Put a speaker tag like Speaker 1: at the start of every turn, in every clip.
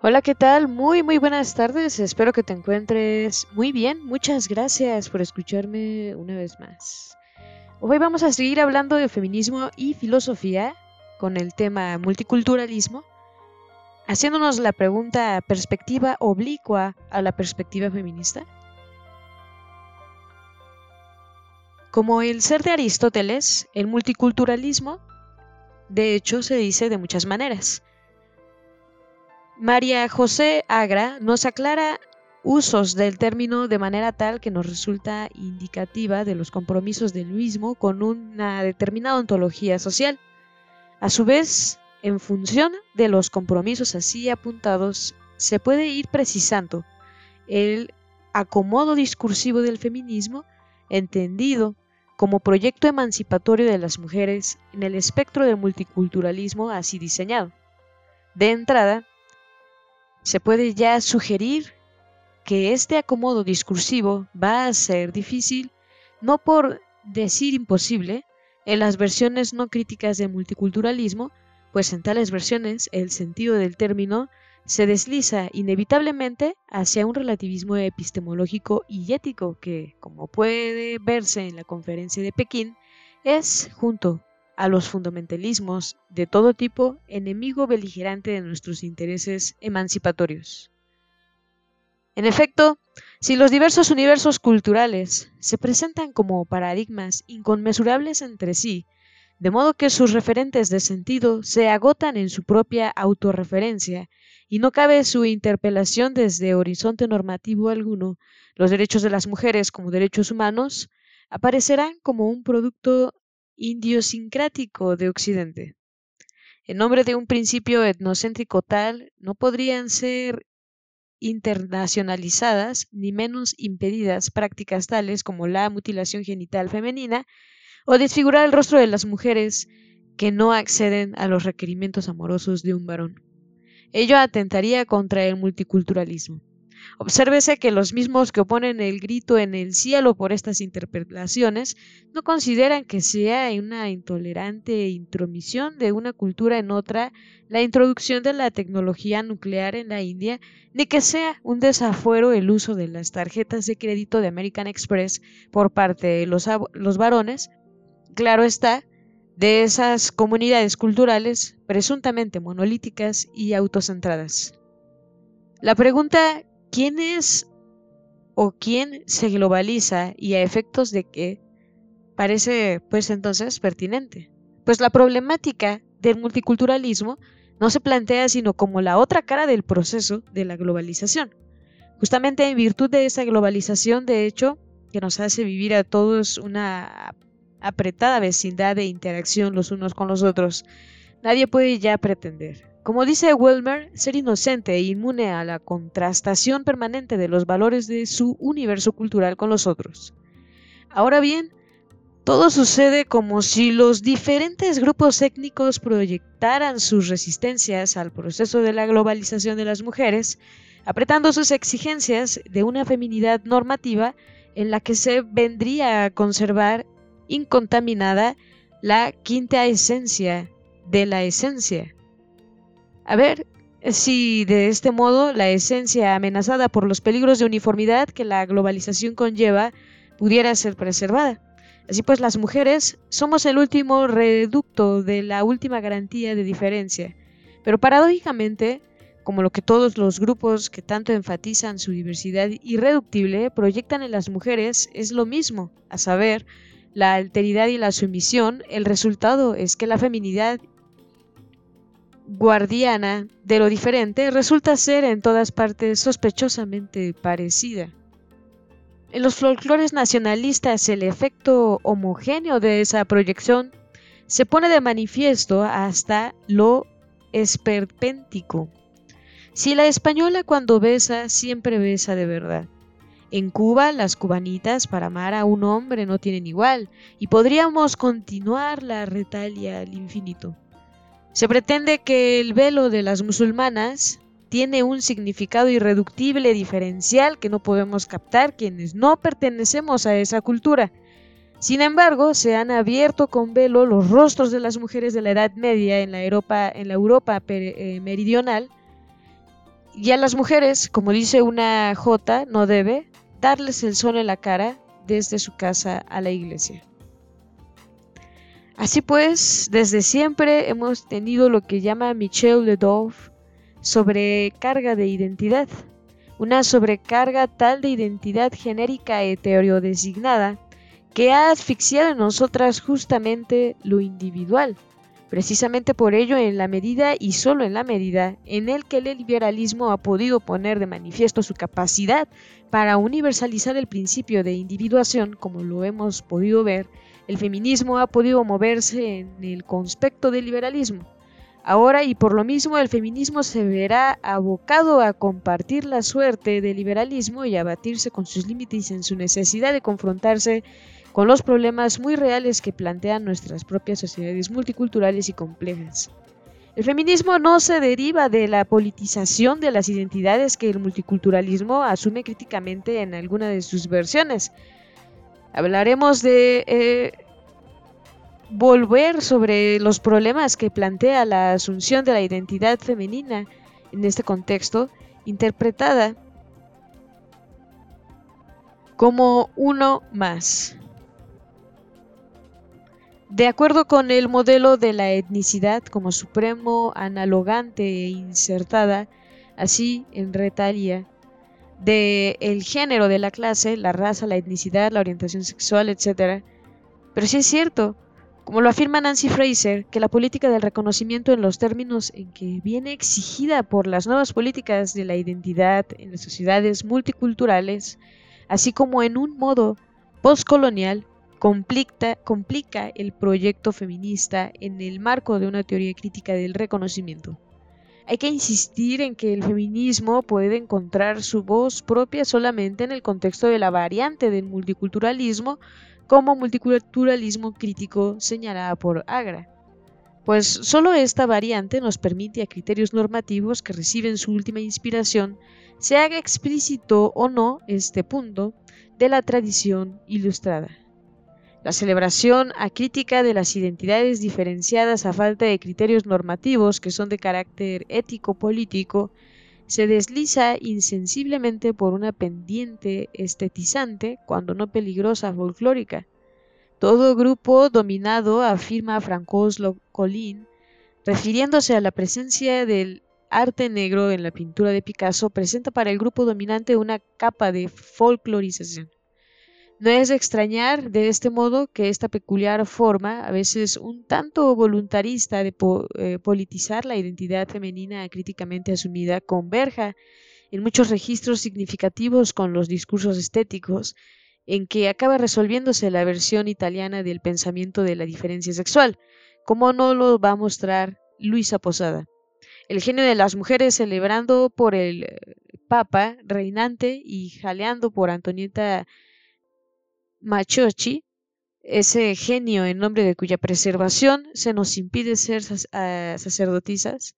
Speaker 1: Hola, ¿qué tal? Muy, muy buenas tardes. Espero que te encuentres muy bien. Muchas gracias por escucharme una vez más. Hoy vamos a seguir hablando de feminismo y filosofía con el tema multiculturalismo, haciéndonos la pregunta perspectiva oblicua a la perspectiva feminista. Como el ser de Aristóteles, el multiculturalismo, de hecho, se dice de muchas maneras. María José Agra nos aclara usos del término de manera tal que nos resulta indicativa de los compromisos del mismo con una determinada ontología social. A su vez, en función de los compromisos así apuntados, se puede ir precisando el acomodo discursivo del feminismo entendido como proyecto emancipatorio de las mujeres en el espectro del multiculturalismo así diseñado. De entrada, se puede ya sugerir que este acomodo discursivo va a ser difícil, no por decir imposible, en las versiones no críticas del multiculturalismo, pues en tales versiones el sentido del término se desliza inevitablemente hacia un relativismo epistemológico y ético que, como puede verse en la conferencia de Pekín, es, junto a los fundamentalismos de todo tipo, enemigo beligerante de nuestros intereses emancipatorios. En efecto, si los diversos universos culturales se presentan como paradigmas inconmensurables entre sí, de modo que sus referentes de sentido se agotan en su propia autorreferencia y no cabe su interpelación desde horizonte normativo alguno, los derechos de las mujeres como derechos humanos aparecerán como un producto idiosincrático de Occidente. En nombre de un principio etnocéntrico tal, no podrían ser internacionalizadas ni menos impedidas prácticas tales como la mutilación genital femenina o desfigurar el rostro de las mujeres que no acceden a los requerimientos amorosos de un varón. Ello atentaría contra el multiculturalismo. Obsérvese que los mismos que oponen el grito en el cielo por estas interpelaciones no consideran que sea una intolerante intromisión de una cultura en otra la introducción de la tecnología nuclear en la India, ni que sea un desafuero el uso de las tarjetas de crédito de American Express por parte de los, los varones. Claro está, de esas comunidades culturales presuntamente monolíticas y autocentradas. La pregunta ¿quién es o quién se globaliza y a efectos de qué parece pues entonces pertinente? Pues la problemática del multiculturalismo no se plantea sino como la otra cara del proceso de la globalización. Justamente en virtud de esa globalización, de hecho, que nos hace vivir a todos una apretada vecindad de interacción los unos con los otros, nadie puede ya pretender como dice Wilmer, ser inocente e inmune a la contrastación permanente de los valores de su universo cultural con los otros. Ahora bien, todo sucede como si los diferentes grupos étnicos proyectaran sus resistencias al proceso de la globalización de las mujeres, apretando sus exigencias de una feminidad normativa en la que se vendría a conservar incontaminada la quinta esencia de la esencia a ver si de este modo la esencia amenazada por los peligros de uniformidad que la globalización conlleva pudiera ser preservada. Así pues, las mujeres somos el último reducto de la última garantía de diferencia. Pero paradójicamente, como lo que todos los grupos que tanto enfatizan su diversidad irreductible proyectan en las mujeres es lo mismo, a saber, la alteridad y la sumisión, el resultado es que la feminidad guardiana de lo diferente resulta ser en todas partes sospechosamente parecida. En los folclores nacionalistas el efecto homogéneo de esa proyección se pone de manifiesto hasta lo esperpéntico. Si la española cuando besa siempre besa de verdad. En Cuba las cubanitas para amar a un hombre no tienen igual y podríamos continuar la retalia al infinito. Se pretende que el velo de las musulmanas tiene un significado irreductible diferencial que no podemos captar quienes no pertenecemos a esa cultura. Sin embargo, se han abierto con velo los rostros de las mujeres de la Edad Media en la Europa, en la Europa eh, meridional Y a las mujeres, como dice una J, no debe darles el sol en la cara desde su casa a la iglesia. Así pues, desde siempre hemos tenido lo que llama Michel Ledov sobrecarga de identidad, una sobrecarga tal de identidad genérica designada que ha asfixiado en nosotras justamente lo individual, precisamente por ello en la medida y solo en la medida en el que el liberalismo ha podido poner de manifiesto su capacidad para universalizar el principio de individuación, como lo hemos podido ver, el feminismo ha podido moverse en el conspecto del liberalismo. Ahora y por lo mismo el feminismo se verá abocado a compartir la suerte del liberalismo y a batirse con sus límites en su necesidad de confrontarse con los problemas muy reales que plantean nuestras propias sociedades multiculturales y complejas. El feminismo no se deriva de la politización de las identidades que el multiculturalismo asume críticamente en alguna de sus versiones. Hablaremos de eh, volver sobre los problemas que plantea la asunción de la identidad femenina en este contexto, interpretada como uno más. De acuerdo con el modelo de la etnicidad como supremo analogante e insertada, así en retalia, de el género de la clase, la raza, la etnicidad, la orientación sexual, etc. Pero sí es cierto, como lo afirma Nancy Fraser, que la política del reconocimiento en los términos en que viene exigida por las nuevas políticas de la identidad en las sociedades multiculturales, así como en un modo postcolonial, complica, el proyecto feminista en el marco de una teoría crítica del reconocimiento. Hay que insistir en que el feminismo puede encontrar su voz propia solamente en el contexto de la variante del multiculturalismo como multiculturalismo crítico señalada por Agra, pues solo esta variante nos permite a criterios normativos que reciben su última inspiración se haga explícito o no este punto de la tradición ilustrada. La celebración acrítica de las identidades diferenciadas a falta de criterios normativos que son de carácter ético-político se desliza insensiblemente por una pendiente estetizante, cuando no peligrosa, folclórica. Todo grupo dominado, afirma Francois Colin, refiriéndose a la presencia del arte negro en la pintura de Picasso, presenta para el grupo dominante una capa de folclorización. No es de extrañar de este modo que esta peculiar forma, a veces un tanto voluntarista de eh, politizar la identidad femenina críticamente asumida, converja en muchos registros significativos con los discursos estéticos, en que acaba resolviéndose la versión italiana del pensamiento de la diferencia sexual, como no lo va a mostrar Luisa Posada. El genio de las mujeres celebrando por el eh, Papa reinante y jaleando por Antonieta Machochi, ese genio en nombre de cuya preservación se nos impide ser ah, sacerdotisas,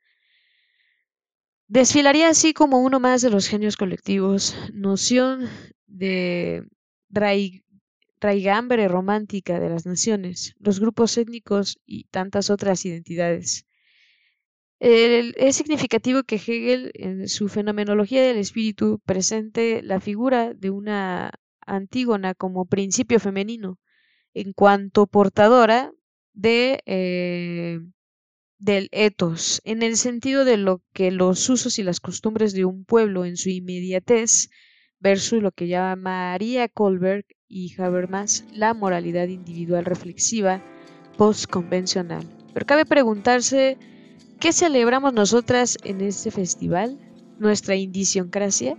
Speaker 1: desfilaría así como uno más de los genios colectivos, noción de raigambre romántica de las naciones, los grupos étnicos y tantas otras identidades. es significativo que Hegel, en su fenomenología del espíritu, presente la figura de una Antígona como principio femenino en cuanto portadora de eh, del etos, en el sentido de lo que los usos y las costumbres de un pueblo en su inmediatez versus lo que llamaría Kohlberg y Habermas la moralidad individual reflexiva postconvencional. Pero cabe preguntarse, ¿qué celebramos nosotras en este festival? ¿Nuestra indisioncracia?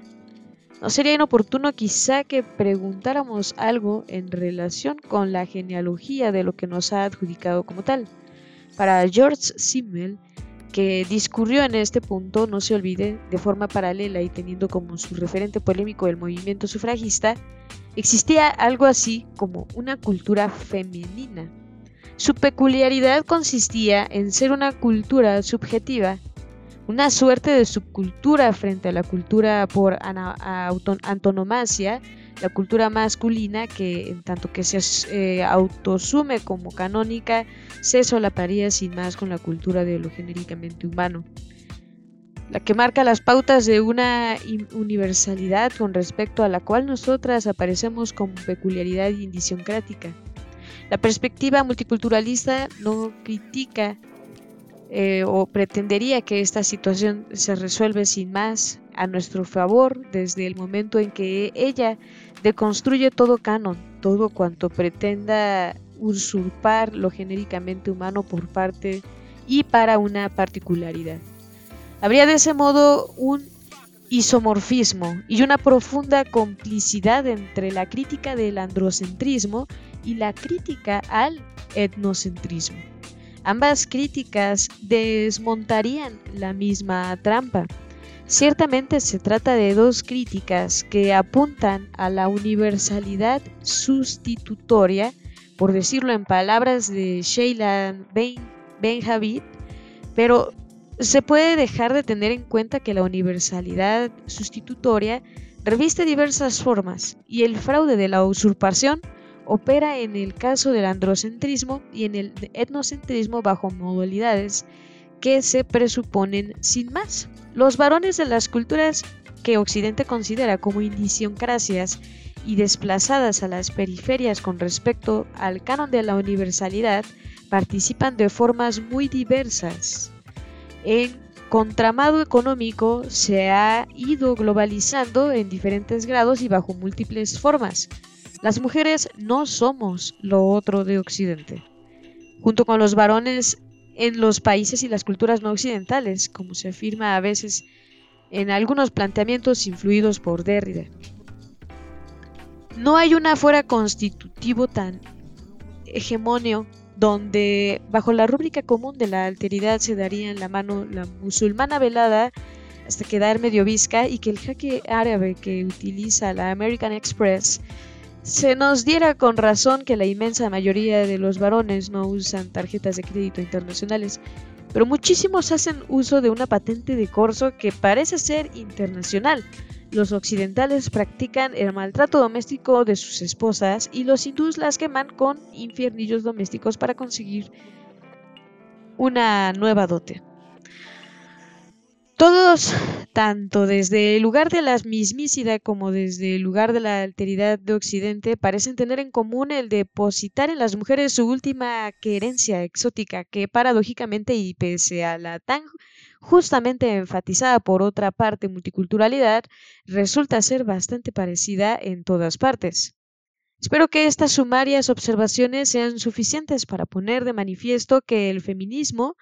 Speaker 1: ¿No sería inoportuno quizá que preguntáramos algo en relación con la genealogía de lo que nos ha adjudicado como tal? Para George Simmel, que discurrió en este punto, no se olvide, de forma paralela y teniendo como su referente polémico el movimiento sufragista, existía algo así como una cultura femenina. Su peculiaridad consistía en ser una cultura subjetiva una suerte de subcultura frente a la cultura por antonomasia, la cultura masculina que en tanto que se eh, autosume como canónica, se solaparía sin más con la cultura de lo genéricamente humano. la que marca las pautas de una universalidad con respecto a la cual nosotras aparecemos como peculiaridad indisiocrática. La perspectiva multiculturalista no critica eh, o pretendería que esta situación se resuelve sin más a nuestro favor desde el momento en que ella deconstruye todo canon, todo cuanto pretenda usurpar lo genéricamente humano por parte y para una particularidad. Habría de ese modo un isomorfismo y una profunda complicidad entre la crítica del androcentrismo y la crítica al etnocentrismo. Ambas críticas desmontarían la misma trampa. Ciertamente se trata de dos críticas que apuntan a la universalidad sustitutoria, por decirlo en palabras de Sheila Ben Benjavid, pero se puede dejar de tener en cuenta que la universalidad sustitutoria reviste diversas formas y el fraude de la usurpación opera en el caso del androcentrismo y en el etnocentrismo bajo modalidades que se presuponen sin más. Los varones de las culturas que Occidente considera como indiciocracias y desplazadas a las periferias con respecto al canon de la universalidad participan de formas muy diversas. En contramado económico se ha ido globalizando en diferentes grados y bajo múltiples formas. Las mujeres no somos lo otro de Occidente. Junto con los varones en los países y las culturas no occidentales, como se afirma a veces en algunos planteamientos influidos por Derrida. No hay una fuera constitutivo tan hegemonio donde bajo la rúbrica común de la alteridad se daría en la mano la musulmana velada hasta quedar medio visca y que el jaque árabe que utiliza la American Express se nos diera con razón que la inmensa mayoría de los varones no usan tarjetas de crédito internacionales, pero muchísimos hacen uso de una patente de corso que parece ser internacional. Los occidentales practican el maltrato doméstico de sus esposas y los hindús las queman con infiernillos domésticos para conseguir una nueva dote. Todos, tanto desde el lugar de la mismísida como desde el lugar de la alteridad de Occidente, parecen tener en común el depositar en las mujeres su última querencia exótica, que paradójicamente y pese a la tan justamente enfatizada por otra parte multiculturalidad, resulta ser bastante parecida en todas partes. Espero que estas sumarias observaciones sean suficientes para poner de manifiesto que el feminismo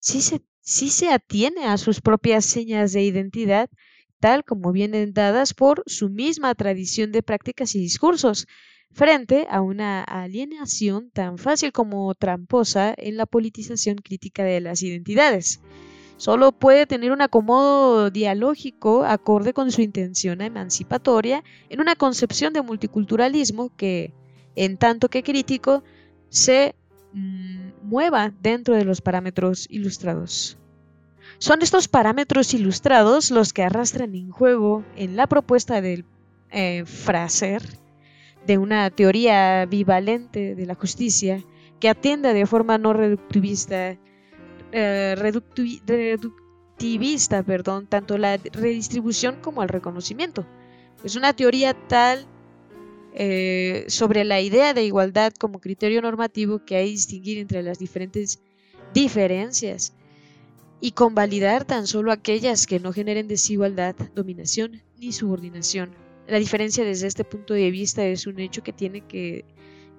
Speaker 1: sí se sí se atiene a sus propias señas de identidad, tal como vienen dadas por su misma tradición de prácticas y discursos, frente a una alienación tan fácil como tramposa en la politización crítica de las identidades. Solo puede tener un acomodo dialógico acorde con su intención emancipatoria en una concepción de multiculturalismo que, en tanto que crítico, se mueva dentro de los parámetros ilustrados. Son estos parámetros ilustrados los que arrastran en juego en la propuesta del eh, Fraser de una teoría bivalente de la justicia que atienda de forma no reductivista, eh, tanto la redistribución como el reconocimiento. Es una teoría tal eh, sobre la idea de igualdad como criterio normativo que hay que distinguir entre las diferentes diferencias y convalidar tan solo aquellas que no generen desigualdad, dominación ni subordinación. La diferencia desde este punto de vista es un hecho que tiene, que,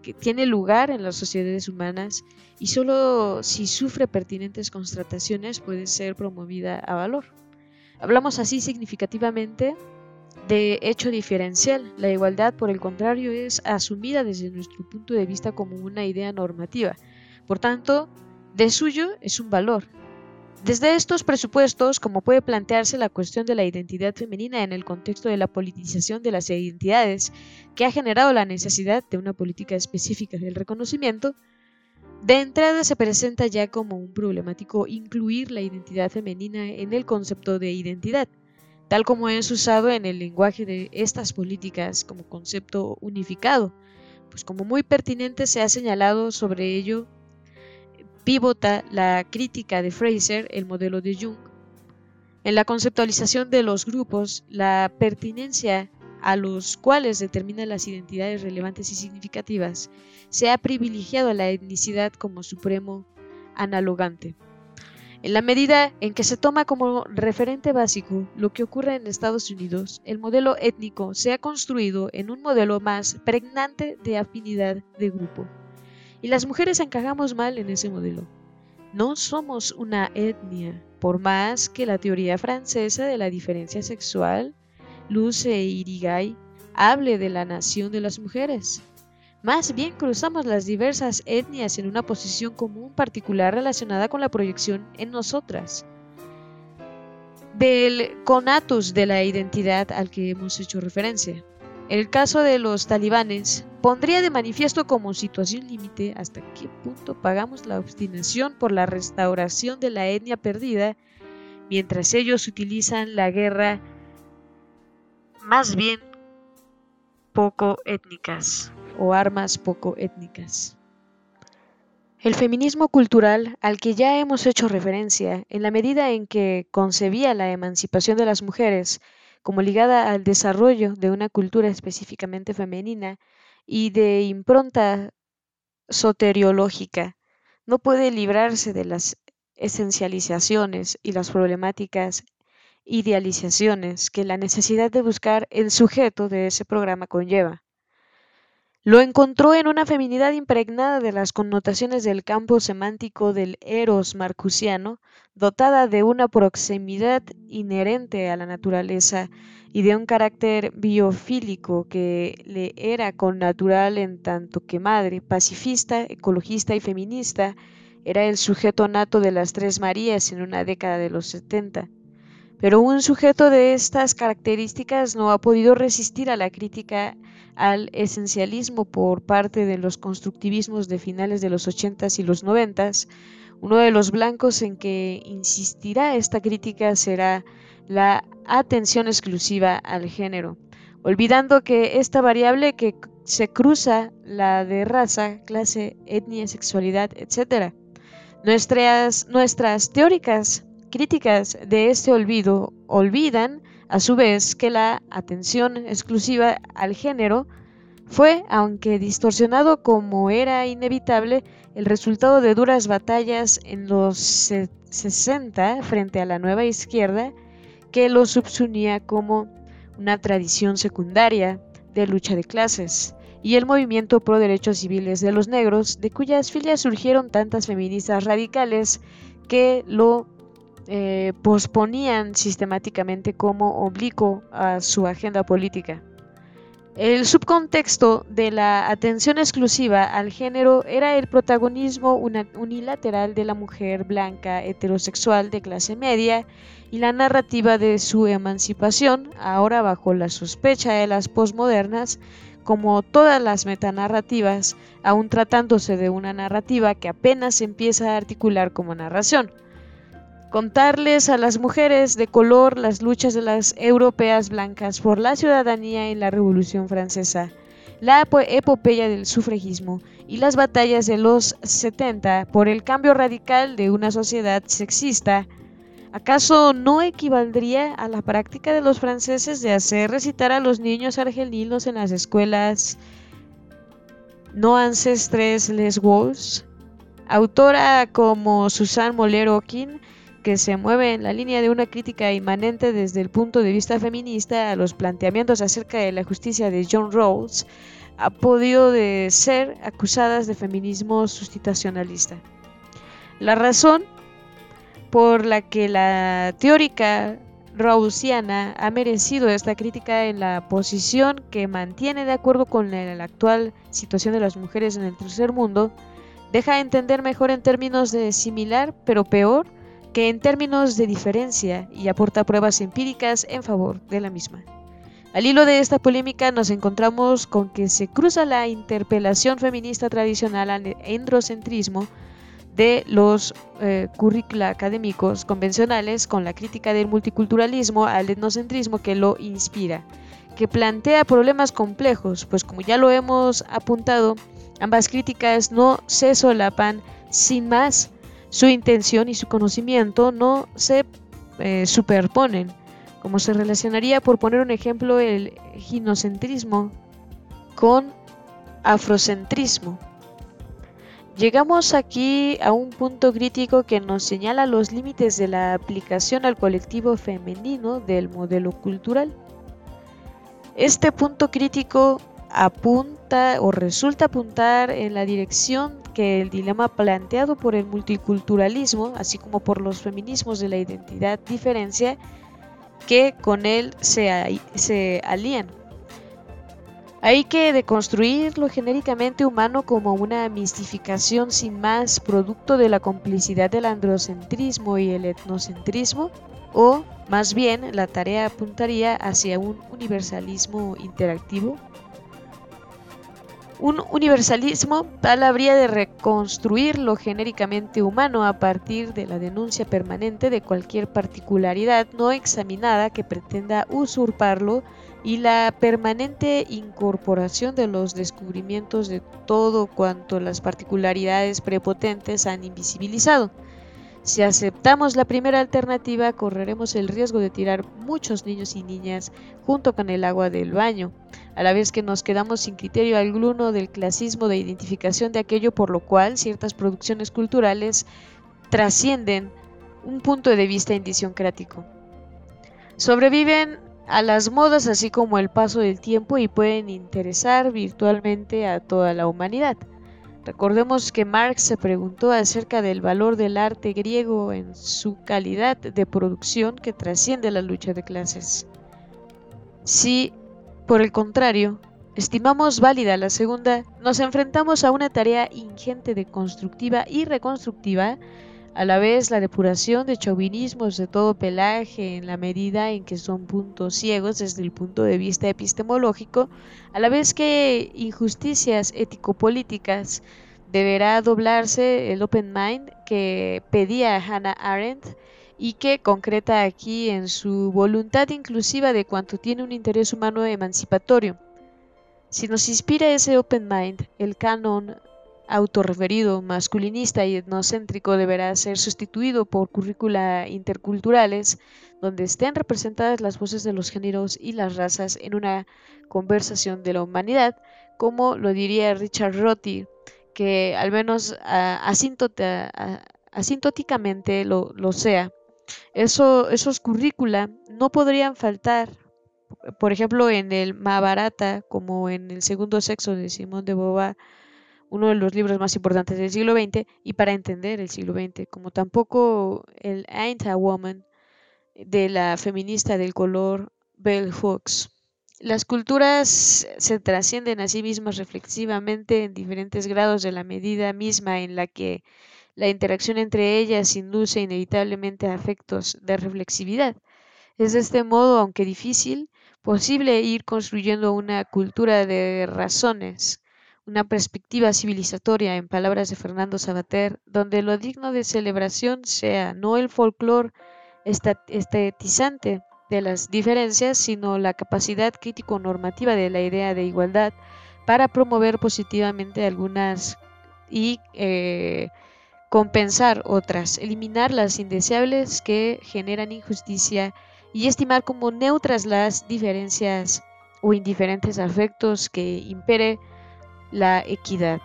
Speaker 1: que tiene lugar en las sociedades humanas y solo si sufre pertinentes constataciones puede ser promovida a valor. Hablamos así significativamente de hecho diferencial. La igualdad, por el contrario, es asumida desde nuestro punto de vista como una idea normativa. Por tanto, de suyo es un valor. Desde estos presupuestos, como puede plantearse la cuestión de la identidad femenina en el contexto de la politización de las identidades, que ha generado la necesidad de una política específica del reconocimiento, de entrada se presenta ya como un problemático incluir la identidad femenina en el concepto de identidad tal como es usado en el lenguaje de estas políticas como concepto unificado, pues como muy pertinente se ha señalado sobre ello, pivota la crítica de Fraser, el modelo de Jung, En la conceptualización de los grupos, la pertinencia a los cuales determina las identidades relevantes y significativas, se ha privilegiado la etnicidad como supremo analogante. En la medida en que se toma como referente básico lo que ocurre en Estados Unidos, el modelo étnico se ha construido en un modelo más pregnante de afinidad de grupo. Y las mujeres encajamos mal en ese modelo. No somos una etnia, por más que la teoría francesa de la diferencia sexual, Luce Irigai, hable de la nación de las mujeres. Más bien cruzamos las diversas etnias en una posición común particular relacionada con la proyección en nosotras del conatus de la identidad al que hemos hecho referencia. El caso de los talibanes pondría de manifiesto como situación límite hasta qué punto pagamos la obstinación por la restauración de la etnia perdida mientras ellos utilizan la guerra más bien poco étnicas o armas poco étnicas. El feminismo cultural, al que ya hemos hecho referencia, en la medida en que concebía la emancipación de las mujeres como ligada al desarrollo de una cultura específicamente femenina y de impronta soteriológica, no puede librarse de las esencializaciones y las problemáticas idealizaciones que la necesidad de buscar el sujeto de ese programa conlleva. Lo encontró en una feminidad impregnada de las connotaciones del campo semántico del eros marcusiano, dotada de una proximidad inherente a la naturaleza y de un carácter biofílico que le era connatural en tanto que madre, pacifista, ecologista y feminista, era el sujeto nato de las Tres Marías en una década de los 70. Pero un sujeto de estas características no ha podido resistir a la crítica al esencialismo por parte de los constructivismos de finales de los 80s y los 90s, uno de los blancos en que insistirá esta crítica será la atención exclusiva al género, olvidando que esta variable que se cruza la de raza, clase, etnia, sexualidad, etc. Nuestras, nuestras teóricas críticas de este olvido olvidan a su vez que la atención exclusiva al género fue, aunque distorsionado como era inevitable, el resultado de duras batallas en los 60 frente a la nueva izquierda que lo subsunía como una tradición secundaria de lucha de clases y el movimiento pro derechos civiles de los negros, de cuyas filas surgieron tantas feministas radicales que lo eh, posponían sistemáticamente como oblicuo a su agenda política. El subcontexto de la atención exclusiva al género era el protagonismo unilateral de la mujer blanca heterosexual de clase media y la narrativa de su emancipación, ahora bajo la sospecha de las posmodernas, como todas las metanarrativas, aún tratándose de una narrativa que apenas empieza a articular como narración contarles a las mujeres de color las luchas de las europeas blancas por la ciudadanía en la Revolución Francesa, la epopeya del sufragismo y las batallas de los 70 por el cambio radical de una sociedad sexista, ¿acaso no equivaldría a la práctica de los franceses de hacer recitar a los niños argelinos en las escuelas no ancestres les Wolves? Autora como Susan Moller-Okin que se mueve en la línea de una crítica inmanente desde el punto de vista feminista a los planteamientos acerca de la justicia de John Rawls, ha podido de ser acusadas de feminismo sustitucionalista. La razón por la que la teórica rawlsiana ha merecido esta crítica en la posición que mantiene de acuerdo con la, la actual situación de las mujeres en el tercer mundo, deja entender mejor en términos de similar pero peor que en términos de diferencia y aporta pruebas empíricas en favor de la misma. Al hilo de esta polémica nos encontramos con que se cruza la interpelación feminista tradicional al endrocentrismo de los eh, currícula académicos convencionales con la crítica del multiculturalismo al etnocentrismo que lo inspira, que plantea problemas complejos, pues como ya lo hemos apuntado, ambas críticas no se solapan sin más su intención y su conocimiento no se eh, superponen, como se relacionaría, por poner un ejemplo, el ginocentrismo con afrocentrismo. Llegamos aquí a un punto crítico que nos señala los límites de la aplicación al colectivo femenino del modelo cultural. Este punto crítico apunta o resulta apuntar en la dirección que el dilema planteado por el multiculturalismo, así como por los feminismos de la identidad diferencia, que con él se, se alían. Hay que deconstruir lo genéricamente humano como una mistificación sin más, producto de la complicidad del androcentrismo y el etnocentrismo, o más bien la tarea apuntaría hacia un universalismo interactivo un universalismo tal habría de reconstruir lo genéricamente humano a partir de la denuncia permanente de cualquier particularidad no examinada que pretenda usurparlo y la permanente incorporación de los descubrimientos de todo cuanto las particularidades prepotentes han invisibilizado. Si aceptamos la primera alternativa, correremos el riesgo de tirar muchos niños y niñas junto con el agua del baño, a la vez que nos quedamos sin criterio alguno del clasismo de identificación de aquello por lo cual ciertas producciones culturales trascienden un punto de vista indisiocrático. Sobreviven a las modas así como el paso del tiempo y pueden interesar virtualmente a toda la humanidad. Recordemos que Marx se preguntó acerca del valor del arte griego en su calidad de producción que trasciende la lucha de clases. Si, por el contrario, estimamos válida la segunda, nos enfrentamos a una tarea ingente de constructiva y reconstructiva a la vez la depuración de chauvinismos de todo pelaje en la medida en que son puntos ciegos desde el punto de vista epistemológico, a la vez que injusticias ético-políticas deberá doblarse el open mind que pedía Hannah Arendt y que concreta aquí en su voluntad inclusiva de cuanto tiene un interés humano emancipatorio. Si nos inspira ese open mind, el canon autorreferido, masculinista y etnocéntrico deberá ser sustituido por currícula interculturales donde estén representadas las voces de los géneros y las razas en una conversación de la humanidad, como lo diría Richard Rorty, que al menos asintóticamente lo, lo, sea. Eso, esos currícula no podrían faltar, por ejemplo, en el Mahabharata, como en el segundo sexo de Simón de Beauvoir, uno de los libros más importantes del siglo XX y para entender el siglo XX, como tampoco el Ain't a Woman de la feminista del color Bell Hooks. Las culturas se trascienden a sí mismas reflexivamente en diferentes grados de la medida misma en la que la interacción entre ellas induce inevitablemente a efectos de reflexividad. Es de este modo, aunque difícil, posible ir construyendo una cultura de razones una perspectiva civilizatoria, en palabras de Fernando Sabater, donde lo digno de celebración sea no el folclore estetizante de las diferencias, sino la capacidad crítico-normativa de la idea de igualdad para promover positivamente algunas y eh, compensar otras, eliminar las indeseables que generan injusticia y estimar como neutras las diferencias o indiferentes afectos que impere la equidad.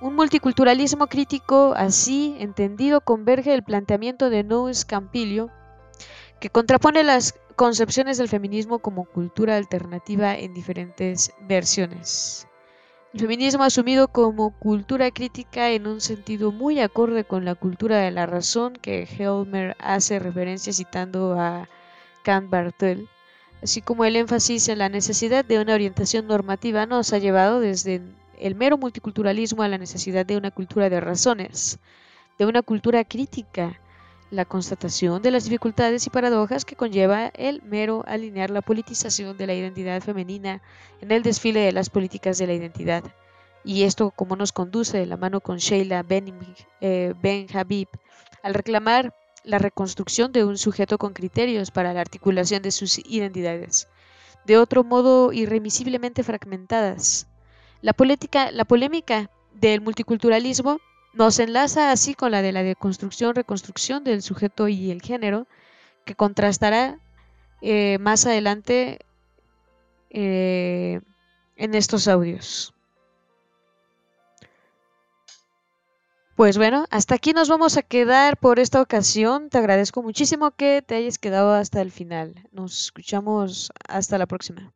Speaker 1: Un multiculturalismo crítico así entendido converge el planteamiento de Noes Campillo, que contrapone las concepciones del feminismo como cultura alternativa en diferentes versiones. El feminismo asumido como cultura crítica en un sentido muy acorde con la cultura de la razón que Helmer hace referencia citando a Kant Bartel, así como el énfasis en la necesidad de una orientación normativa nos ha llevado desde el mero multiculturalismo a la necesidad de una cultura de razones, de una cultura crítica, la constatación de las dificultades y paradojas que conlleva el mero alinear la politización de la identidad femenina en el desfile de las políticas de la identidad. Y esto como nos conduce de la mano con Sheila Ben, eh, ben Habib al reclamar la reconstrucción de un sujeto con criterios para la articulación de sus identidades, de otro modo irremisiblemente fragmentadas, la, la polémica del multiculturalismo nos enlaza así con la de la deconstrucción-reconstrucción del sujeto y el género, que contrastará eh, más adelante eh, en estos audios. Pues bueno, hasta aquí nos vamos a quedar por esta ocasión. Te agradezco muchísimo que te hayas quedado hasta el final. Nos escuchamos hasta la próxima.